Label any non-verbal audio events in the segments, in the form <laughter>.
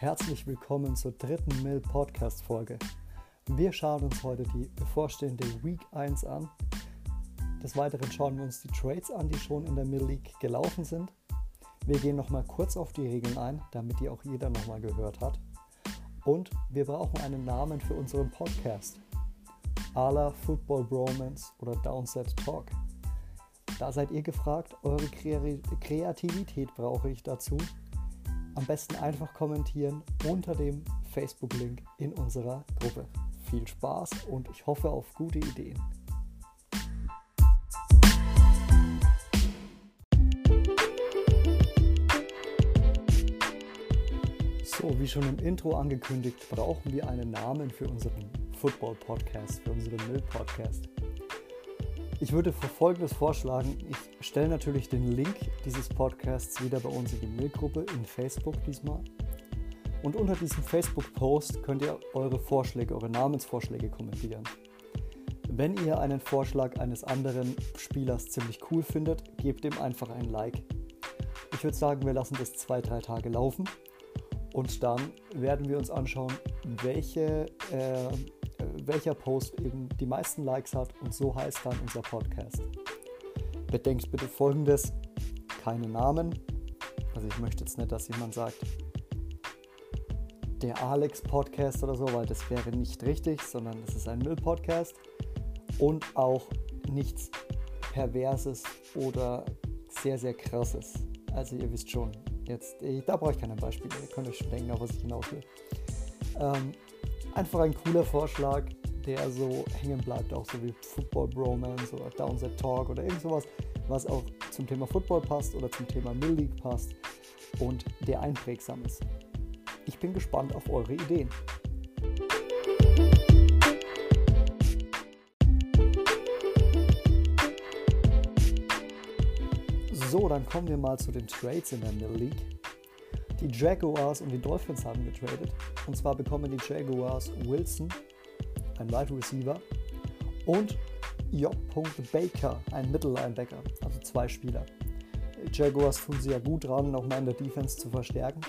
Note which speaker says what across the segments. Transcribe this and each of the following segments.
Speaker 1: Herzlich willkommen zur dritten Mill Podcast Folge. Wir schauen uns heute die bevorstehende Week 1 an. Des Weiteren schauen wir uns die Trades an, die schon in der Mill League gelaufen sind. Wir gehen nochmal kurz auf die Regeln ein, damit die auch jeder nochmal gehört hat. Und wir brauchen einen Namen für unseren Podcast. Ala Football Bromance oder Downset Talk. Da seid ihr gefragt, eure Kreativität brauche ich dazu. Am besten einfach kommentieren unter dem Facebook-Link in unserer Gruppe. Viel Spaß und ich hoffe auf gute Ideen. So, wie schon im Intro angekündigt, brauchen wir einen Namen für unseren Football-Podcast, für unseren Mill-Podcast. Ich würde Folgendes vorschlagen. Ich stelle natürlich den Link dieses Podcasts wieder bei uns in die Mailgruppe in Facebook diesmal. Und unter diesem Facebook-Post könnt ihr eure Vorschläge, eure Namensvorschläge kommentieren. Wenn ihr einen Vorschlag eines anderen Spielers ziemlich cool findet, gebt ihm einfach ein Like. Ich würde sagen, wir lassen das zwei, drei Tage laufen und dann werden wir uns anschauen, welche äh, welcher Post eben die meisten Likes hat und so heißt dann unser Podcast. Bedenkt bitte folgendes: keine Namen. Also ich möchte jetzt nicht, dass jemand sagt, der Alex Podcast oder so, weil das wäre nicht richtig, sondern es ist ein Müll-Podcast und auch nichts Perverses oder sehr, sehr krasses. Also ihr wisst schon, jetzt, da brauche ich keine Beispiele, ihr könnt euch schon denken, auf was ich hinaus will. Ähm, einfach ein cooler Vorschlag, der so hängen bleibt, auch so wie Football Bromance oder Downset Talk oder irgend sowas, was auch zum Thema Football passt oder zum Thema Mill League passt und der einprägsam ist. Ich bin gespannt auf eure Ideen. So, dann kommen wir mal zu den Trades in der Mill League. Die Jaguars und die Dolphins haben getradet. Und zwar bekommen die Jaguars Wilson, ein Wide Receiver, und J. Baker, ein Mittellinebacker, also zwei Spieler. Die Jaguars tun sie ja gut dran, nochmal in der Defense zu verstärken.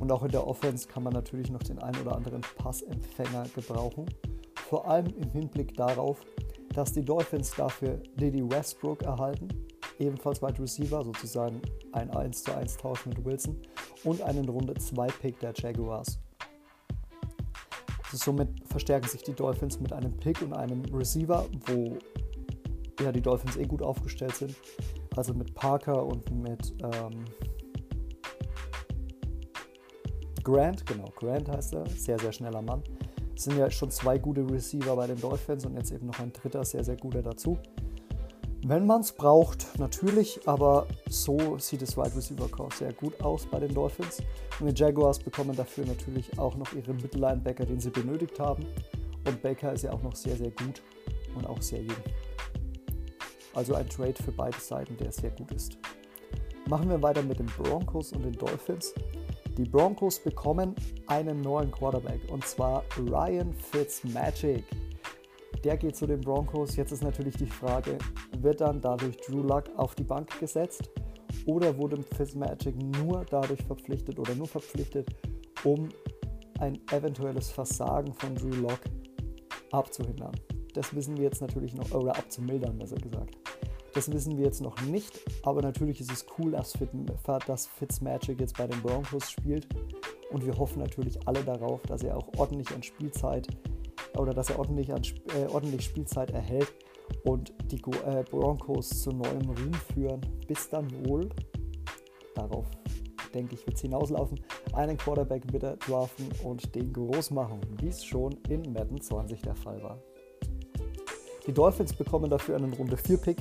Speaker 1: Und auch in der Offense kann man natürlich noch den einen oder anderen Passempfänger gebrauchen. Vor allem im Hinblick darauf, dass die Dolphins dafür Diddy Westbrook erhalten, ebenfalls Wide Receiver, sozusagen ein 1 zu 1 Tausch mit Wilson und einen Runde 2 Pick der Jaguars. Also somit verstärken sich die Dolphins mit einem Pick und einem Receiver, wo ja, die Dolphins eh gut aufgestellt sind. Also mit Parker und mit ähm, Grant, genau, Grant heißt er, sehr, sehr schneller Mann. Es sind ja schon zwei gute Receiver bei den Dolphins und jetzt eben noch ein dritter, sehr, sehr guter dazu. Wenn man es braucht, natürlich, aber so sieht das Wide Receiver Core sehr gut aus bei den Dolphins. Und die Jaguars bekommen dafür natürlich auch noch ihren Mittellinebacker, den sie benötigt haben. Und Baker ist ja auch noch sehr, sehr gut und auch sehr jung. Also ein Trade für beide Seiten, der sehr gut ist. Machen wir weiter mit den Broncos und den Dolphins. Die Broncos bekommen einen neuen Quarterback und zwar Ryan Fitzmagic der geht zu den Broncos. Jetzt ist natürlich die Frage, wird dann dadurch Drew Luck auf die Bank gesetzt oder wurde Fitzmagic nur dadurch verpflichtet oder nur verpflichtet, um ein eventuelles Versagen von Drew Lock abzuhindern? Das wissen wir jetzt natürlich noch, oder abzumildern, besser gesagt. Das wissen wir jetzt noch nicht, aber natürlich ist es cool, dass, Fitzmagic jetzt bei den Broncos spielt und wir hoffen natürlich alle darauf, dass er auch ordentlich an Spielzeit oder dass er ordentlich, an, äh, ordentlich Spielzeit erhält und die äh, Broncos zu neuem Ruhm führen, bis dann wohl, darauf denke ich, wird es hinauslaufen, einen Quarterback wieder draften und den groß machen, wie es schon in Madden 20 der Fall war. Die Dolphins bekommen dafür einen Runde 4 Pick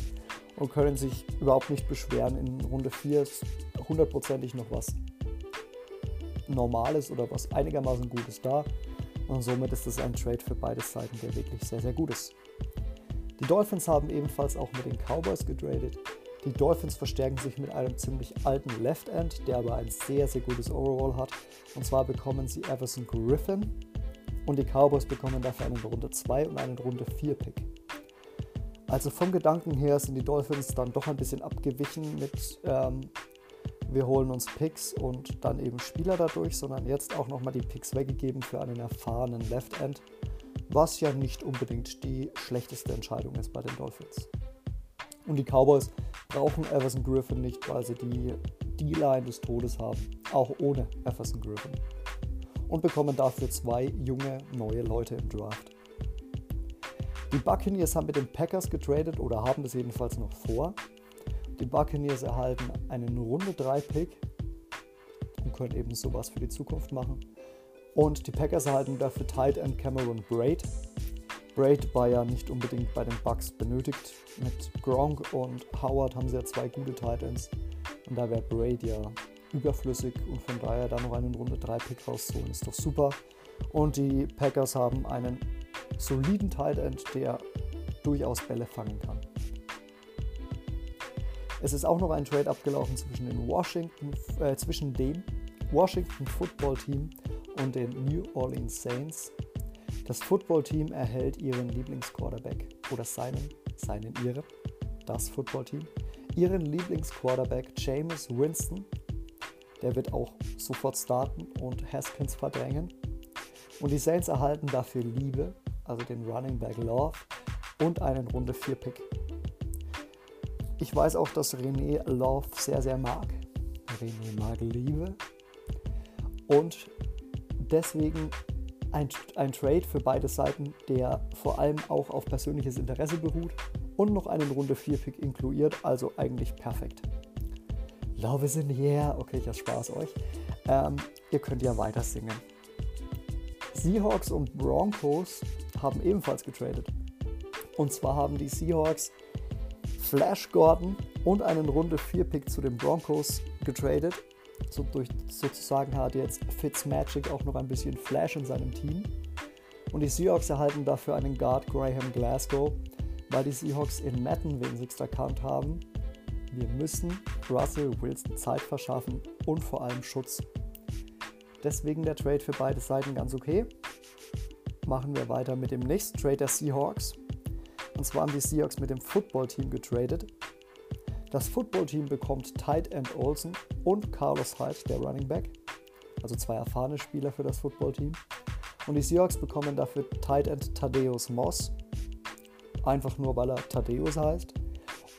Speaker 1: und können sich überhaupt nicht beschweren. In Runde 4 ist hundertprozentig noch was Normales oder was einigermaßen Gutes da. Und somit ist es ein Trade für beide Seiten, der wirklich sehr, sehr gut ist. Die Dolphins haben ebenfalls auch mit den Cowboys getradet. Die Dolphins verstärken sich mit einem ziemlich alten Left End, der aber ein sehr, sehr gutes Overall hat. Und zwar bekommen sie Everson Griffin und die Cowboys bekommen dafür einen Runde 2 und einen Runde 4 Pick. Also vom Gedanken her sind die Dolphins dann doch ein bisschen abgewichen mit ähm, wir holen uns Picks und dann eben Spieler dadurch, sondern jetzt auch nochmal die Picks weggegeben für einen erfahrenen Left End, was ja nicht unbedingt die schlechteste Entscheidung ist bei den Dolphins. Und die Cowboys brauchen Everson Griffin nicht, weil sie die D-Line des Todes haben, auch ohne Everson Griffin. Und bekommen dafür zwei junge, neue Leute im Draft. Die Buccaneers haben mit den Packers getradet oder haben das jedenfalls noch vor. Die Buccaneers erhalten einen Runde 3 Pick und können eben sowas für die Zukunft machen. Und die Packers erhalten dafür Tight End Cameron Braid. Braid war ja nicht unbedingt bei den Bucks benötigt. Mit Gronk und Howard haben sie ja zwei gute Tight Ends. Und da wäre Braid ja überflüssig und von daher da noch einen Runde 3 Pick rauszuholen, ist doch super. Und die Packers haben einen soliden Tight End, der durchaus Bälle fangen kann. Es ist auch noch ein Trade abgelaufen zwischen, den Washington, äh, zwischen dem Washington Football Team und den New Orleans Saints. Das Football Team erhält ihren Lieblingsquarterback oder seinen, seinen ihre, das Football Team, ihren Lieblingsquarterback James Winston. Der wird auch sofort starten und Haskins verdrängen. Und die Saints erhalten dafür Liebe, also den Running Back Love und einen Runde 4 Pick. Ich weiß auch, dass René Love sehr, sehr mag. René mag Liebe. Und deswegen ein, ein Trade für beide Seiten, der vor allem auch auf persönliches Interesse beruht und noch einen Runde 4 Pick inkludiert, also eigentlich perfekt. Love is in the air. Okay, ich Spaß euch. Ähm, ihr könnt ja weiter singen. Seahawks und Broncos haben ebenfalls getradet. Und zwar haben die Seahawks Flash Gordon und einen Runde 4 Pick zu den Broncos getradet. So durch, sozusagen hat jetzt Fitzmagic auch noch ein bisschen Flash in seinem Team. Und die Seahawks erhalten dafür einen Guard Graham Glasgow, weil die Seahawks in Madden wenigstens erkannt haben, wir müssen Russell Wilson Zeit verschaffen und vor allem Schutz. Deswegen der Trade für beide Seiten ganz okay. Machen wir weiter mit dem nächsten Trade der Seahawks. Und zwar haben die Seahawks mit dem Football-Team getradet. Das Football-Team bekommt Tight End Olsen und Carlos Hyde, der Running Back. Also zwei erfahrene Spieler für das Football-Team. Und die Seahawks bekommen dafür Tight End Thaddeus Moss. Einfach nur, weil er Thaddeus heißt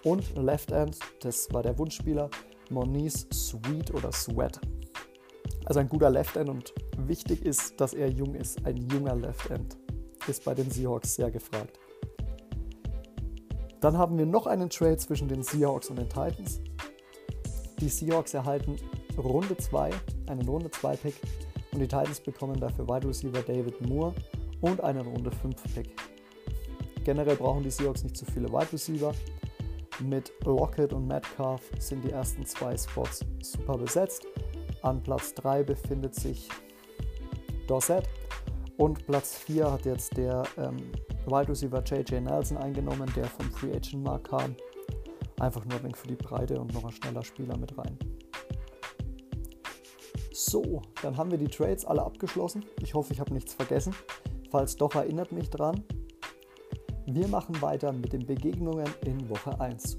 Speaker 1: und Left End, das war der Wunschspieler, Moniz Sweet oder Sweat. Also ein guter Left End und wichtig ist, dass er jung ist. Ein junger Left End ist bei den Seahawks sehr gefragt. Dann haben wir noch einen Trade zwischen den Seahawks und den Titans. Die Seahawks erhalten Runde 2, einen Runde 2 Pick und die Titans bekommen dafür Wide Receiver David Moore und einen Runde 5 Pick. Generell brauchen die Seahawks nicht zu viele Wide Receiver, mit Lockett und Metcalf sind die ersten zwei Spots super besetzt. An Platz 3 befindet sich Dorset und Platz 4 hat jetzt der ähm, Wide Receiver JJ Nelson eingenommen, der vom Free Agent Markt kam. Einfach nur ein für die Breite und noch ein schneller Spieler mit rein. So, dann haben wir die Trades alle abgeschlossen. Ich hoffe, ich habe nichts vergessen. Falls doch, erinnert mich dran. Wir machen weiter mit den Begegnungen in Woche 1.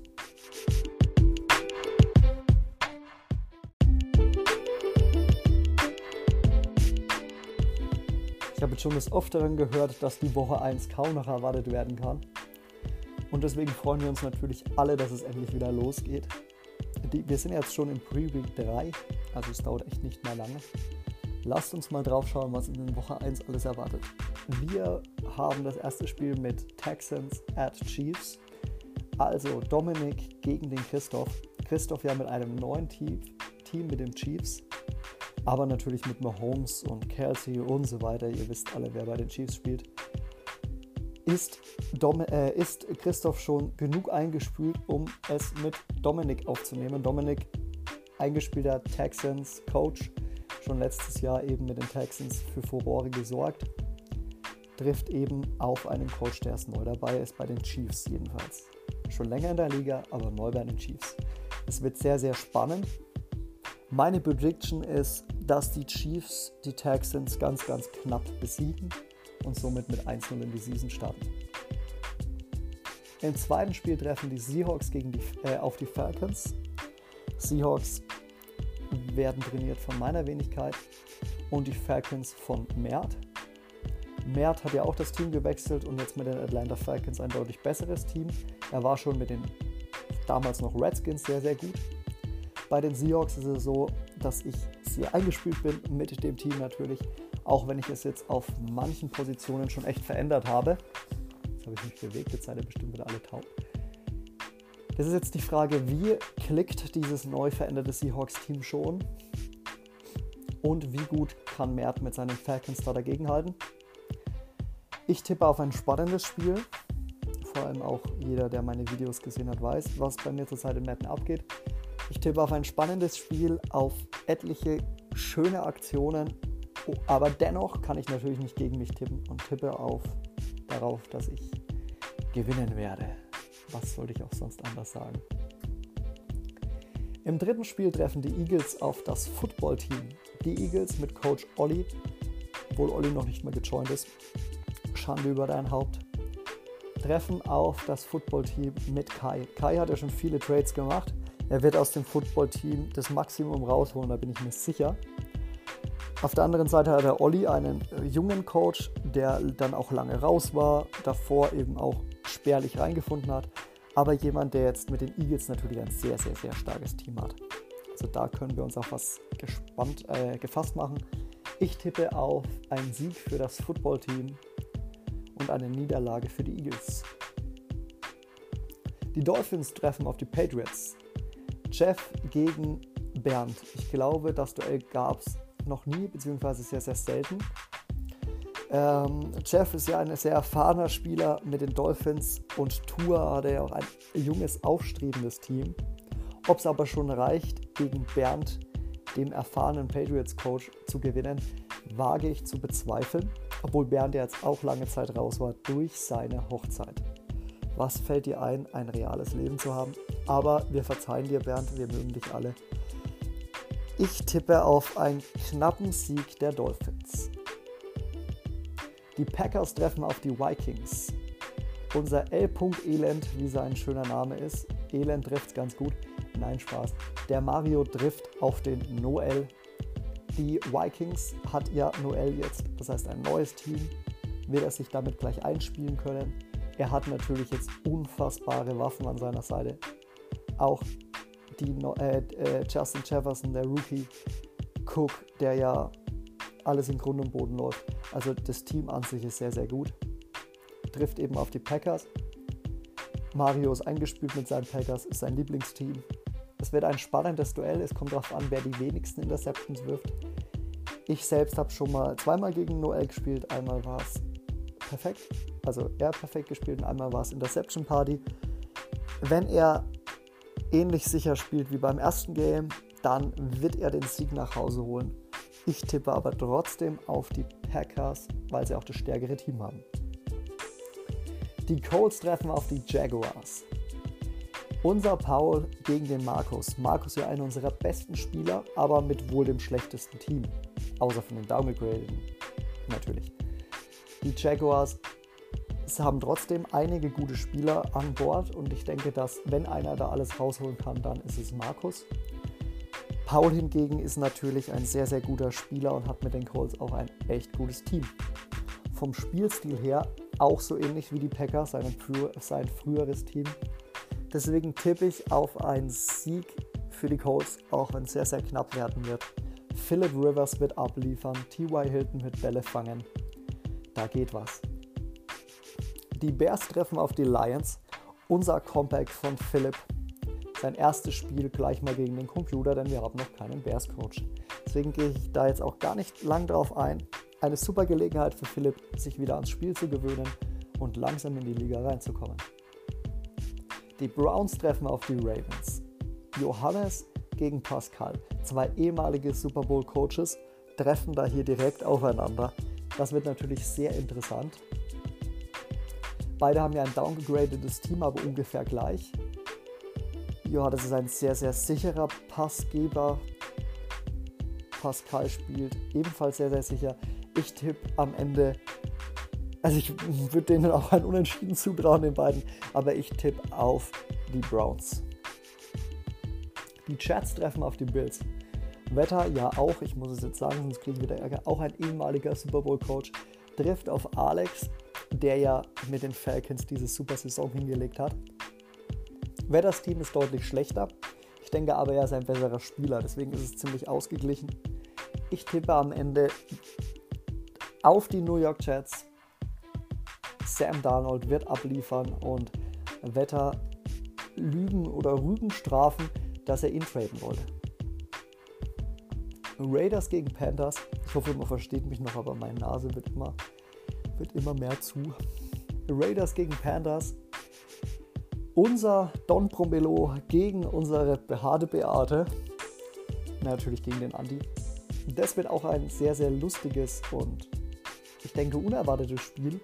Speaker 1: Ich habe jetzt schon des Öfteren gehört, dass die Woche 1 kaum noch erwartet werden kann. Und deswegen freuen wir uns natürlich alle, dass es endlich wieder losgeht. wir sind jetzt schon im Pre-Week 3, also es dauert echt nicht mehr lange. Lasst uns mal drauf schauen, was in Woche 1 alles erwartet. Wir haben das erste Spiel mit Texans at Chiefs. Also Dominik gegen den Christoph. Christoph ja mit einem neuen Team, Team mit den Chiefs. Aber natürlich mit Mahomes und Kelsey und so weiter. Ihr wisst alle, wer bei den Chiefs spielt. Ist, Dom äh, ist Christoph schon genug eingespült, um es mit Dominik aufzunehmen? Dominik, eingespielter Texans Coach, schon letztes Jahr eben mit den Texans für Furore gesorgt trifft eben auf einen Coach, der ist neu dabei ist, bei den Chiefs jedenfalls. Schon länger in der Liga, aber neu bei den Chiefs. Es wird sehr, sehr spannend. Meine Prediction ist, dass die Chiefs die Texans ganz, ganz knapp besiegen und somit mit 1-0 in die Season starten. Im zweiten Spiel treffen die Seahawks gegen die, äh, auf die Falcons. Seahawks werden trainiert von meiner Wenigkeit und die Falcons von Mert. Mert hat ja auch das Team gewechselt und jetzt mit den Atlanta Falcons ein deutlich besseres Team. Er war schon mit den damals noch Redskins sehr, sehr gut. Bei den Seahawks ist es so, dass ich sehr eingespielt bin mit dem Team natürlich, auch wenn ich es jetzt auf manchen Positionen schon echt verändert habe. Jetzt habe ich mich bewegt, jetzt seid ihr bestimmt wieder alle taub. Das ist jetzt die Frage, wie klickt dieses neu veränderte Seahawks-Team schon? Und wie gut kann Mert mit seinen Falcons da dagegenhalten? Ich tippe auf ein spannendes Spiel. Vor allem auch jeder, der meine Videos gesehen hat, weiß, was bei mir zurzeit in Madden abgeht. Ich tippe auf ein spannendes Spiel, auf etliche schöne Aktionen, oh, aber dennoch kann ich natürlich nicht gegen mich tippen und tippe auf darauf, dass ich gewinnen werde. Was sollte ich auch sonst anders sagen? Im dritten Spiel treffen die Eagles auf das Football-Team. Die Eagles mit Coach Olli, obwohl Olli noch nicht mal gejoint ist. Schande über dein Haupt. Treffen auf das Football-Team mit Kai. Kai hat ja schon viele Trades gemacht. Er wird aus dem Football-Team das Maximum rausholen, da bin ich mir sicher. Auf der anderen Seite hat der Olli einen äh, jungen Coach, der dann auch lange raus war, davor eben auch spärlich reingefunden hat, aber jemand, der jetzt mit den Eagles natürlich ein sehr, sehr, sehr starkes Team hat. Also da können wir uns auf was gespannt, äh, gefasst machen. Ich tippe auf einen Sieg für das Football-Team und eine Niederlage für die Eagles. Die Dolphins treffen auf die Patriots. Jeff gegen Bernd. Ich glaube, das Duell gab es noch nie, beziehungsweise sehr, sehr selten. Ähm, Jeff ist ja ein sehr erfahrener Spieler mit den Dolphins und Tua hat ja auch ein junges, aufstrebendes Team. Ob es aber schon reicht, gegen Bernd, dem erfahrenen Patriots-Coach, zu gewinnen, wage ich zu bezweifeln, obwohl Bernd ja jetzt auch lange Zeit raus war durch seine Hochzeit. Was fällt dir ein, ein reales Leben zu haben? Aber wir verzeihen dir, Bernd, wir mögen dich alle. Ich tippe auf einen knappen Sieg der Dolphins. Die Packers treffen auf die Vikings. Unser L. Elend, wie sein schöner Name ist, Elend trifft ganz gut. Nein, Spaß. Der Mario trifft auf den Noel. Die Vikings hat ja Noel jetzt, das heißt ein neues Team. Wird er sich damit gleich einspielen können? Er hat natürlich jetzt unfassbare Waffen an seiner Seite. Auch die, äh, äh, Justin Jefferson, der Rookie, Cook, der ja alles in Grund und Boden läuft. Also das Team an sich ist sehr, sehr gut. Trifft eben auf die Packers. Mario ist eingespielt mit seinen Packers, ist sein Lieblingsteam. Es wird ein spannendes Duell. Es kommt darauf an, wer die wenigsten Interceptions wirft. Ich selbst habe schon mal zweimal gegen Noel gespielt. Einmal war es perfekt also er perfekt gespielt und einmal war es Interception Party. Wenn er ähnlich sicher spielt wie beim ersten Game, dann wird er den Sieg nach Hause holen. Ich tippe aber trotzdem auf die Packers, weil sie auch das stärkere Team haben. Die Colts treffen auf die Jaguars. Unser Paul gegen den Markus. Markus ist ja einer unserer besten Spieler, aber mit wohl dem schlechtesten Team. Außer von den Downgradeden natürlich. Die Jaguars es haben trotzdem einige gute Spieler an Bord und ich denke, dass wenn einer da alles rausholen kann, dann ist es Markus. Paul hingegen ist natürlich ein sehr, sehr guter Spieler und hat mit den Colts auch ein echt gutes Team. Vom Spielstil her auch so ähnlich wie die Packers, sein, sein früheres Team. Deswegen tippe ich auf einen Sieg für die Colts, auch wenn es sehr, sehr knapp werden wird. Philip Rivers wird abliefern, T.Y. Hilton wird Bälle fangen. Da geht was. Die Bears treffen auf die Lions. Unser Comeback von Philipp. Sein erstes Spiel gleich mal gegen den Computer, denn wir haben noch keinen Bears-Coach. Deswegen gehe ich da jetzt auch gar nicht lang drauf ein. Eine super Gelegenheit für Philipp, sich wieder ans Spiel zu gewöhnen und langsam in die Liga reinzukommen. Die Browns treffen auf die Ravens. Johannes gegen Pascal, zwei ehemalige Super Bowl-Coaches, treffen da hier direkt aufeinander. Das wird natürlich sehr interessant. Beide haben ja ein downgegradetes Team, aber ungefähr gleich. Ja, das ist ein sehr, sehr sicherer Passgeber. Pascal spielt ebenfalls sehr, sehr sicher. Ich tippe am Ende, also ich würde denen <laughs> auch ein Unentschieden zutrauen, den beiden, aber ich tippe auf die Browns. Die Chats treffen auf die Bills. Wetter ja auch, ich muss es jetzt sagen, sonst kriegen wir wieder Ärger, auch ein ehemaliger Super Bowl-Coach, trifft auf Alex, der ja mit den Falcons diese super Saison hingelegt hat. Wetters Team ist deutlich schlechter. Ich denke aber, er ist ein besserer Spieler, deswegen ist es ziemlich ausgeglichen. Ich tippe am Ende auf die New York Jets. Sam Darnold wird abliefern und Wetter Lügen oder Rügen strafen, dass er ihn traden wollte. Raiders gegen Panthers. Ich hoffe, man versteht mich noch, aber meine Nase wird immer, wird immer mehr zu. Raiders gegen Panthers. Unser Don Promelo gegen unsere behaarte Beate. Natürlich gegen den Andi. Das wird auch ein sehr, sehr lustiges und ich denke unerwartetes Spiel.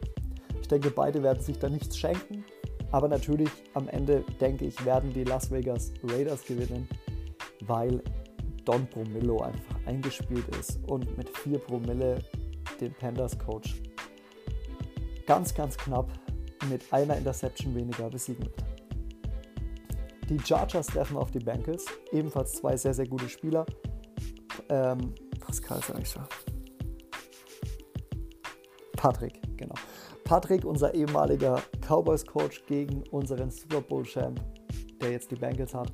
Speaker 1: Ich denke, beide werden sich da nichts schenken. Aber natürlich am Ende, denke ich, werden die Las Vegas Raiders gewinnen, weil Don Promillo einfach eingespielt ist und mit 4 Promille den Panthers Coach ganz, ganz knapp mit einer Interception weniger besiegen wird. Die Chargers treffen auf die Bengals, ebenfalls zwei sehr, sehr gute Spieler. Ähm, Pascal sag ich schon. Patrick, genau. Patrick, unser ehemaliger Cowboys-Coach gegen unseren Super Bowl-Champ, der jetzt die Bengals hat.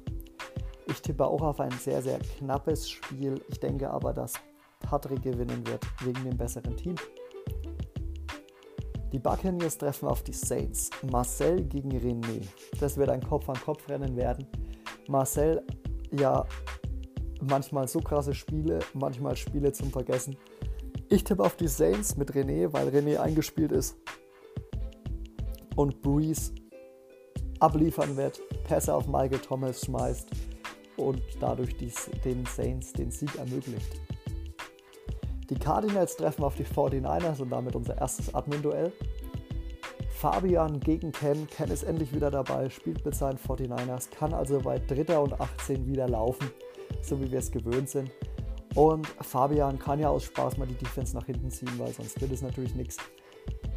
Speaker 1: Ich tippe auch auf ein sehr, sehr knappes Spiel. Ich denke aber, dass Patrick gewinnen wird wegen dem besseren Team. Die Buccaneers treffen auf die Saints. Marcel gegen René. Das wird ein Kopf-an-Kopf-Rennen werden. Marcel, ja, manchmal so krasse Spiele, manchmal Spiele zum Vergessen. Ich tippe auf die Saints mit René, weil René eingespielt ist und Breeze abliefern wird, Pässe auf Michael Thomas schmeißt und dadurch den Saints den Sieg ermöglicht. Die Cardinals treffen auf die 49ers und damit unser erstes Admin-Duell. Fabian gegen Ken. Ken ist endlich wieder dabei, spielt mit seinen 49ers, kann also bei Dritter und 18 wieder laufen, so wie wir es gewöhnt sind. Und Fabian kann ja aus Spaß mal die Defense nach hinten ziehen, weil sonst wird es natürlich nichts.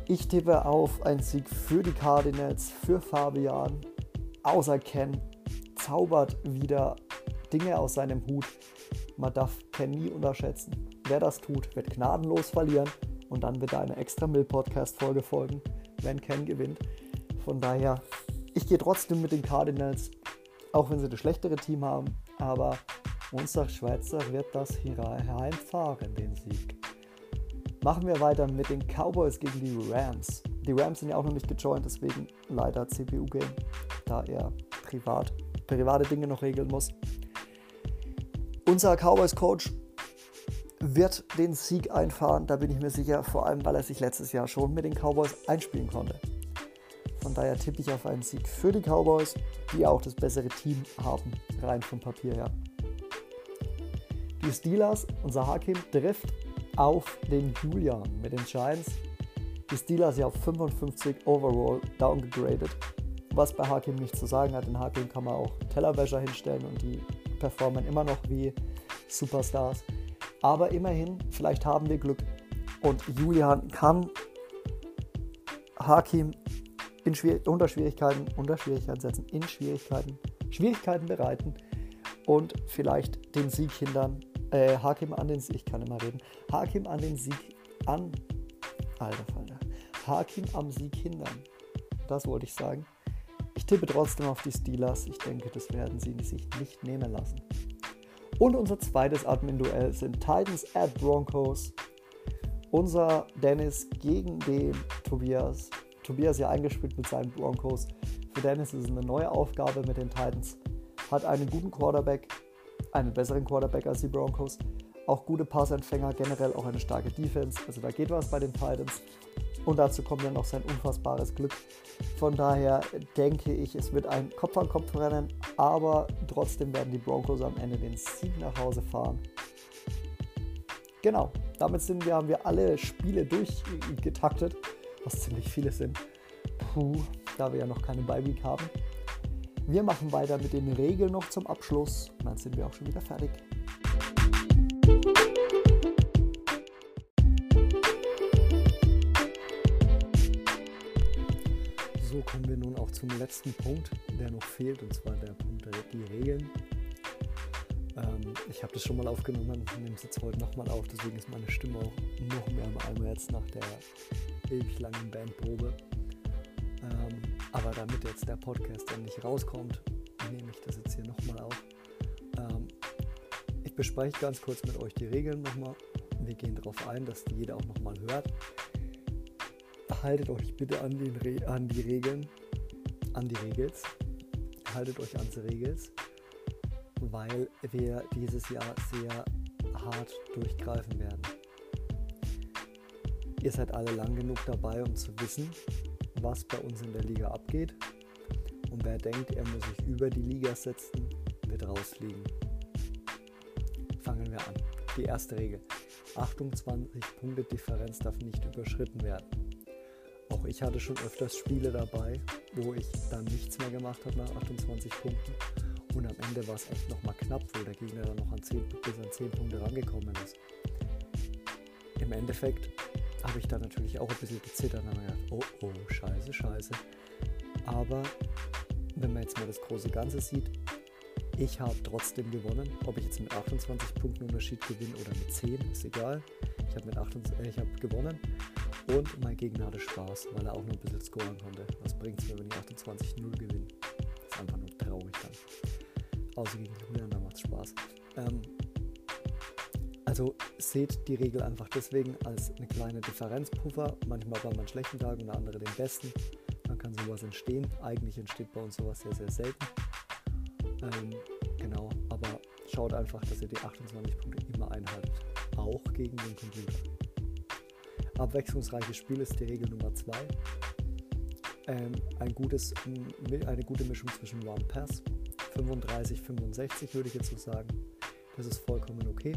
Speaker 1: Ich tippe auf einen Sieg für die Cardinals, für Fabian. Außer Ken zaubert wieder Dinge aus seinem Hut. Man darf Ken nie unterschätzen. Wer das tut, wird gnadenlos verlieren und dann wird eine extra Mill-Podcast-Folge folgen, wenn Ken gewinnt. Von daher, ich gehe trotzdem mit den Cardinals, auch wenn sie das schlechtere Team haben, aber unser Schweizer wird das hier heimfahren, den Sieg. Machen wir weiter mit den Cowboys gegen die Rams. Die Rams sind ja auch noch nicht gejoint, deswegen leider CPU-Game, da er privat, private Dinge noch regeln muss. Unser Cowboys-Coach wird den Sieg einfahren, da bin ich mir sicher, vor allem weil er sich letztes Jahr schon mit den Cowboys einspielen konnte. Von daher tippe ich auf einen Sieg für die Cowboys, die auch das bessere Team haben, rein vom Papier her. Die Steelers, unser Hakim, trifft auf den Julian mit den Giants. Die Steelers ja auf 55 overall downgegradet. Was bei Hakim nicht zu sagen hat, in Hakim kann man auch Tellerwäscher hinstellen und die performen immer noch wie Superstars. Aber immerhin, vielleicht haben wir Glück und Julian kann Hakim in Schwier unter Schwierigkeiten, unter Schwierigkeiten setzen, in Schwierigkeiten, Schwierigkeiten bereiten und vielleicht den Sieg hindern äh, Hakim an den Sieg, ich kann immer reden, Hakim an den Sieg an, alter Falter, Hakim am Sieg hindern. Das wollte ich sagen. Ich tippe trotzdem auf die Steelers. Ich denke, das werden sie sich nicht nehmen lassen. Und unser zweites Admin-Duell sind Titans at Broncos. Unser Dennis gegen den Tobias. Tobias ja eingespielt mit seinen Broncos. Für Dennis ist es eine neue Aufgabe mit den Titans. Hat einen guten Quarterback, einen besseren Quarterback als die Broncos. Auch gute Passempfänger, generell auch eine starke Defense. Also da geht was bei den Titans. Und dazu kommt ja noch sein unfassbares Glück. Von daher denke ich, es wird ein Kopf-an-Kopf-Rennen, aber trotzdem werden die Broncos am Ende den Sieg nach Hause fahren. Genau, damit sind wir, haben wir alle Spiele durchgetaktet, was ziemlich viele sind. Puh, da wir ja noch keine Bye-Week haben. Wir machen weiter mit den Regeln noch zum Abschluss und dann sind wir auch schon wieder fertig. Zum letzten Punkt, der noch fehlt, und zwar der Punkt die Regeln. Ähm, ich habe das schon mal aufgenommen und nehme es jetzt heute nochmal auf, deswegen ist meine Stimme auch noch mehr im Eimer jetzt nach der ewig langen Bandprobe. Ähm, aber damit jetzt der Podcast dann nicht rauskommt, nehme ich das jetzt hier nochmal auf. Ähm, ich bespreche ganz kurz mit euch die Regeln nochmal. Wir gehen darauf ein, dass die jeder auch nochmal hört. Haltet euch bitte an, den an die Regeln, an die Regels. Haltet euch an die Regels weil wir dieses Jahr sehr hart durchgreifen werden. Ihr seid alle lang genug dabei, um zu wissen, was bei uns in der Liga abgeht. Und wer denkt, er muss sich über die Liga setzen, wird rausfliegen. Fangen wir an. Die erste Regel. 28 Punkte Differenz darf nicht überschritten werden. Auch ich hatte schon öfters Spiele dabei, wo ich dann nichts mehr gemacht habe nach 28 Punkten und am Ende war es echt nochmal knapp, wo der Gegner dann noch an 10, bis an 10 Punkte rangekommen ist. Im Endeffekt habe ich da natürlich auch ein bisschen gezittert und habe gedacht, oh oh, scheiße, scheiße. Aber wenn man jetzt mal das große Ganze sieht, ich habe trotzdem gewonnen. Ob ich jetzt mit 28 Punkten Unterschied gewinne oder mit 10, ist egal. Ich habe äh, hab gewonnen und mein Gegner hatte Spaß, weil er auch noch ein bisschen scoren konnte. Was bringt es mir, wenn ich 28-0 gewinne? Das ist einfach nur traurig dann. Außer gegen Julian, da macht es Spaß. Ähm, also seht die Regel einfach deswegen als eine kleine Differenzpuffer. Manchmal bei meinen schlechten Tagen und andere den besten. Dann kann sowas entstehen. Eigentlich entsteht bei uns sowas sehr, sehr selten. Ähm, genau, aber schaut einfach, dass ihr die 28 Punkte immer einhaltet. Auch gegen den Computer. Abwechslungsreiches Spiel ist die Regel Nummer 2. Ähm, ein gutes, eine gute Mischung zwischen Run Pass 35, 65 würde ich jetzt so sagen. Das ist vollkommen okay.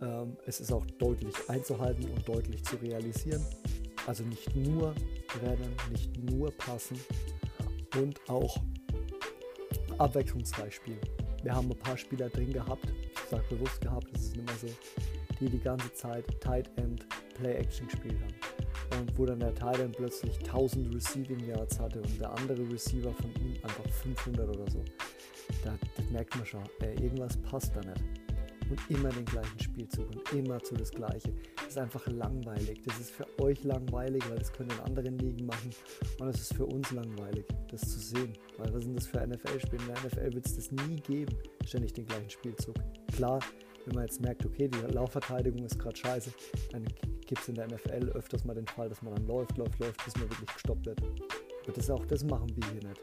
Speaker 1: Ähm, es ist auch deutlich einzuhalten und deutlich zu realisieren. Also nicht nur rennen, nicht nur passen und auch abwechslungsreich spielen. Wir haben ein paar Spieler drin gehabt, ich sage bewusst gehabt, das ist immer so, die die ganze Zeit Tight End Play Action gespielt haben und wo dann der Titan plötzlich 1000 Receiving Yards hatte und der andere Receiver von ihm einfach 500 oder so. Da, das merkt man schon, ey, irgendwas passt da nicht. Und immer den gleichen Spielzug und immer zu das Gleiche. Das ist einfach langweilig. Das ist für euch langweilig, weil das können in anderen Ligen machen. Und es ist für uns langweilig, das zu sehen. Weil was sind das für NFL-Spiele? In der NFL wird es das nie geben, ständig den gleichen Spielzug. Klar, wenn man jetzt merkt, okay, die Laufverteidigung ist gerade scheiße, dann gibt es in der NFL öfters mal den Fall, dass man dann läuft, läuft, läuft, bis man wirklich gestoppt wird. Aber das auch das machen wir hier nicht.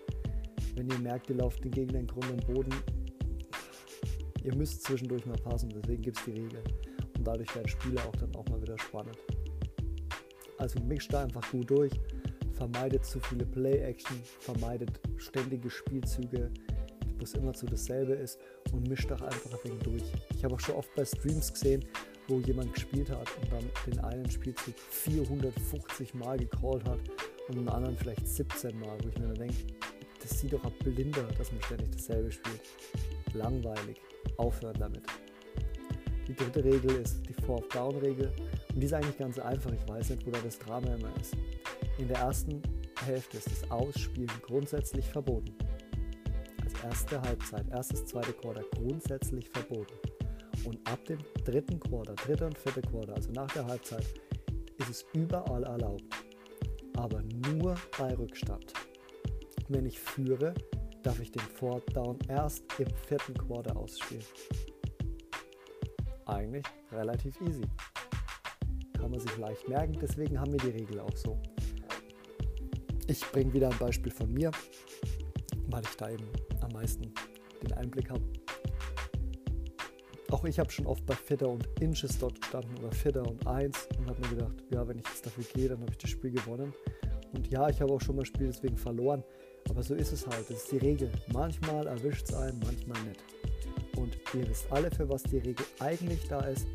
Speaker 1: Wenn ihr merkt, ihr lauft den Gegner in Grund und Boden, ihr müsst zwischendurch mal passen, deswegen gibt es die Regel. Und dadurch werden Spiele auch dann auch mal wieder spannend. Also mischt da einfach gut durch, vermeidet zu viele Play-Action, vermeidet ständige Spielzüge, es immer zu dasselbe ist und mischt doch einfach ein wenig durch. Ich habe auch schon oft bei Streams gesehen, wo jemand gespielt hat und dann den einen Spielzug 450 Mal gecallt hat und den anderen vielleicht 17 Mal, wo ich mir dann denke, das sieht doch ab blinder, dass man ständig dasselbe spielt. Langweilig. Aufhören damit. Die dritte Regel ist die Fourth-Down-Regel und die ist eigentlich ganz einfach. Ich weiß nicht, wo da das Drama immer ist. In der ersten Hälfte ist das Ausspielen grundsätzlich verboten. Erste Halbzeit, erstes, zweite Quarter grundsätzlich verboten. Und ab dem dritten Quarter, dritte und vierte Quarter, also nach der Halbzeit, ist es überall erlaubt. Aber nur bei Rückstand. Wenn ich führe, darf ich den Fourth Down erst im vierten Quarter ausspielen. Eigentlich relativ easy. Kann man sich leicht merken, deswegen haben wir die Regel auch so. Ich bringe wieder ein Beispiel von mir, weil ich da eben am meisten den Einblick habe. Auch ich habe schon oft bei Vierter und Inches dort gestanden oder Vierter und 1 und habe mir gedacht, ja, wenn ich jetzt dafür gehe, dann habe ich das Spiel gewonnen. Und ja, ich habe auch schon mal Spiel deswegen verloren, aber so ist es halt. Das ist die Regel. Manchmal erwischt es einen, manchmal nicht. Und ihr wisst alle, für was die Regel eigentlich da ist.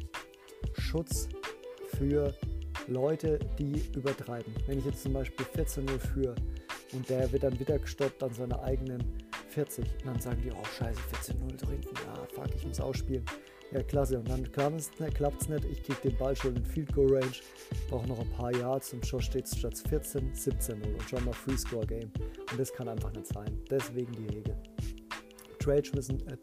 Speaker 1: Schutz für Leute, die übertreiben. Wenn ich jetzt zum Beispiel 14-0 führe und der wird dann wieder gestoppt an seiner eigenen 40. Und dann sagen die, oh scheiße, 14-0 da hinten, ja fuck, ich muss ausspielen. Ja, klasse. Und dann klappt es nicht, Ich kriege den Ball schon in Field Goal Range, brauche noch ein paar Yards und schon steht es statt 14, 17-0 und schon mal Free Score Game. Und das kann einfach nicht sein. Deswegen die Regel. Trades müssen, äh,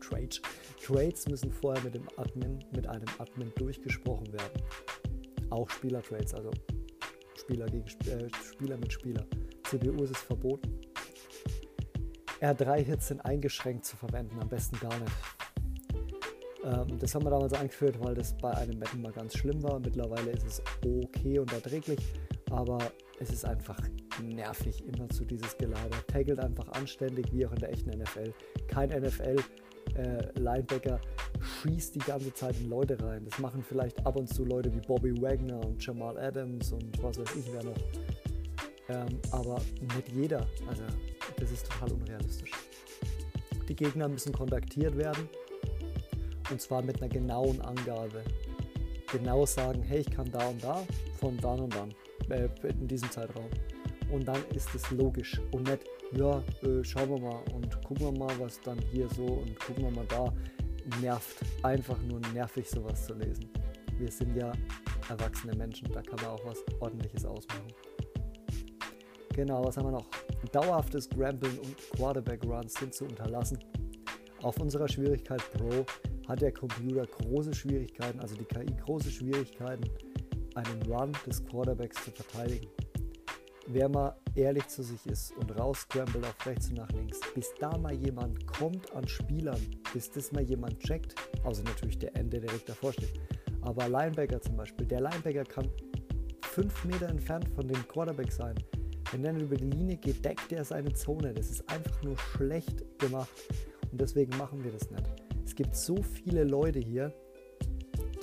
Speaker 1: Trades, Trades müssen vorher mit dem Admin, mit einem Admin durchgesprochen werden. Auch Spielertrades, also Spieler gegen äh, Spieler mit Spieler. CPU ist es verboten. R3-Hits sind eingeschränkt zu verwenden, am besten gar nicht. Ähm, das haben wir damals eingeführt, weil das bei einem Madden mal ganz schlimm war. Mittlerweile ist es okay und erträglich, aber es ist einfach nervig, immer zu dieses Gelaber. Taggelt einfach anständig, wie auch in der echten NFL. Kein NFL-Linebacker äh, schießt die ganze Zeit in Leute rein. Das machen vielleicht ab und zu Leute wie Bobby Wagner und Jamal Adams und was weiß ich wer noch. Ähm, aber nicht jeder. Also, das ist total unrealistisch. Die Gegner müssen kontaktiert werden und zwar mit einer genauen Angabe. Genau sagen, hey, ich kann da und da, von dann und dann, äh, in diesem Zeitraum. Und dann ist es logisch und nicht, ja, äh, schauen wir mal und gucken wir mal, was dann hier so und gucken wir mal da. Nervt. Einfach nur nervig, sowas zu lesen. Wir sind ja erwachsene Menschen, da kann man auch was Ordentliches ausmachen. Genau, was haben wir noch? Dauerhaftes Grambeln und Quarterback Runs sind zu unterlassen. Auf unserer Schwierigkeit Pro hat der Computer große Schwierigkeiten, also die KI große Schwierigkeiten, einen Run des Quarterbacks zu verteidigen. Wer mal ehrlich zu sich ist und rausscrambled auf rechts und nach links, bis da mal jemand kommt an Spielern, bis das mal jemand checkt, außer natürlich der Ende direkt davor steht. Aber Linebacker zum Beispiel, der Linebacker kann fünf Meter entfernt von dem Quarterback sein. Wenn er über die Linie geht, deckt er seine Zone. Das ist einfach nur schlecht gemacht. Und deswegen machen wir das nicht. Es gibt so viele Leute hier,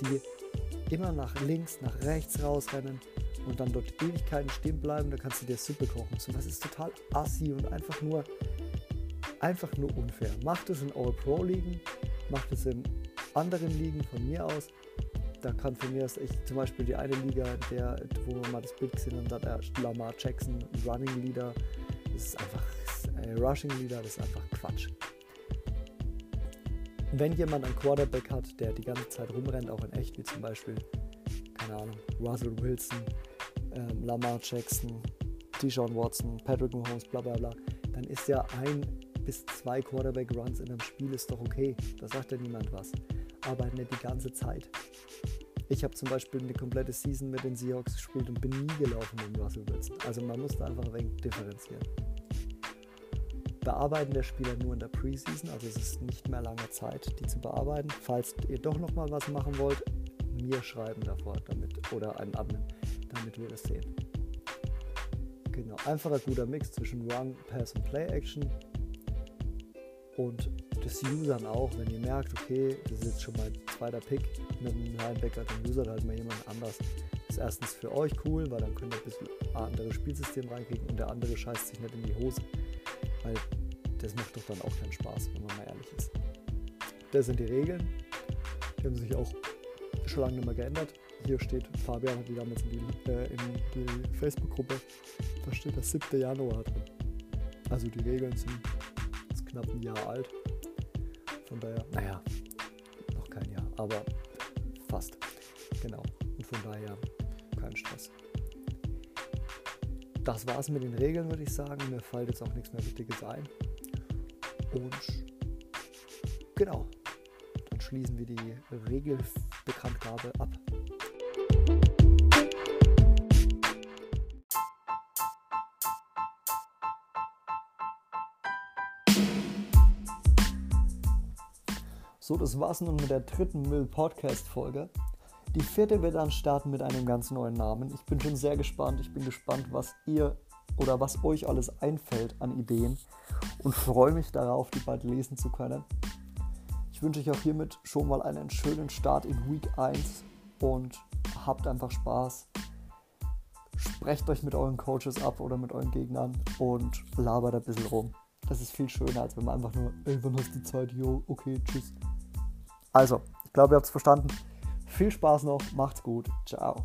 Speaker 1: die immer nach links, nach rechts rausrennen und dann dort Ewigkeiten stehen bleiben. Da kannst du dir Suppe kochen. So was ist total assi und einfach nur, einfach nur unfair. Macht es in All-Pro-Ligen, macht es in anderen Ligen von mir aus. Da kann von mir aus ich zum Beispiel die eine Liga, der, wo man mal das Bild gesehen hat, da der Lamar Jackson, Running Leader. Das ist einfach äh, Rushing Leader, das ist einfach Quatsch wenn jemand einen Quarterback hat, der die ganze Zeit rumrennt, auch in echt, wie zum Beispiel, keine Ahnung, Russell Wilson, ähm, Lamar Jackson, Deshaun Watson, Patrick Mahomes, bla bla bla, dann ist ja ein bis zwei Quarterback-Runs in einem Spiel ist doch okay. Da sagt ja niemand was. Aber nicht die ganze Zeit. Ich habe zum Beispiel eine komplette Season mit den Seahawks gespielt und bin nie gelaufen mit Russell Wilson. Also man muss da einfach ein wenig differenzieren bearbeiten der Spieler nur in der Preseason, also es ist nicht mehr lange Zeit, die zu bearbeiten. Falls ihr doch noch mal was machen wollt, mir schreiben davor damit oder einen Admin, damit wir das sehen. Genau, einfacher guter Mix zwischen Run, Pass und Play Action und des Usern auch, wenn ihr merkt, okay, das ist jetzt schon mein zweiter Pick mit einem Linebacker, dann usert halt mal jemand anders. Das ist erstens für euch cool, weil dann könnt ihr ein bisschen anderes Spielsystem reinkriegen und der andere scheißt sich nicht in die Hose. Weil das macht doch dann auch keinen Spaß, wenn man mal ehrlich ist. Das sind die Regeln. Die haben sich auch schon lange nicht mehr geändert. Hier steht, Fabian hat die damals in die, äh, die Facebook-Gruppe, da steht der 7. Januar drin. Also die Regeln sind knapp ein Jahr alt. Von daher, naja, noch kein Jahr, aber fast. Genau. Und von daher kein Stress das war's mit den Regeln, würde ich sagen. Mir fällt jetzt auch nichts mehr Wichtiges ein. Und genau, dann schließen wir die Regelbekanntgabe ab. So, das war's nun mit der dritten Müll-Podcast-Folge. Die vierte wird dann starten mit einem ganz neuen Namen. Ich bin schon sehr gespannt. Ich bin gespannt, was ihr oder was euch alles einfällt an Ideen und freue mich darauf, die bald lesen zu können. Ich wünsche euch auch hiermit schon mal einen schönen Start in Week 1 und habt einfach Spaß. Sprecht euch mit euren Coaches ab oder mit euren Gegnern und labert ein bisschen rum. Das ist viel schöner, als wenn man einfach nur, ey, wann hast du Zeit? Jo, okay, tschüss. Also, ich glaube, ihr habt es verstanden. Viel Spaß noch, macht's gut, ciao.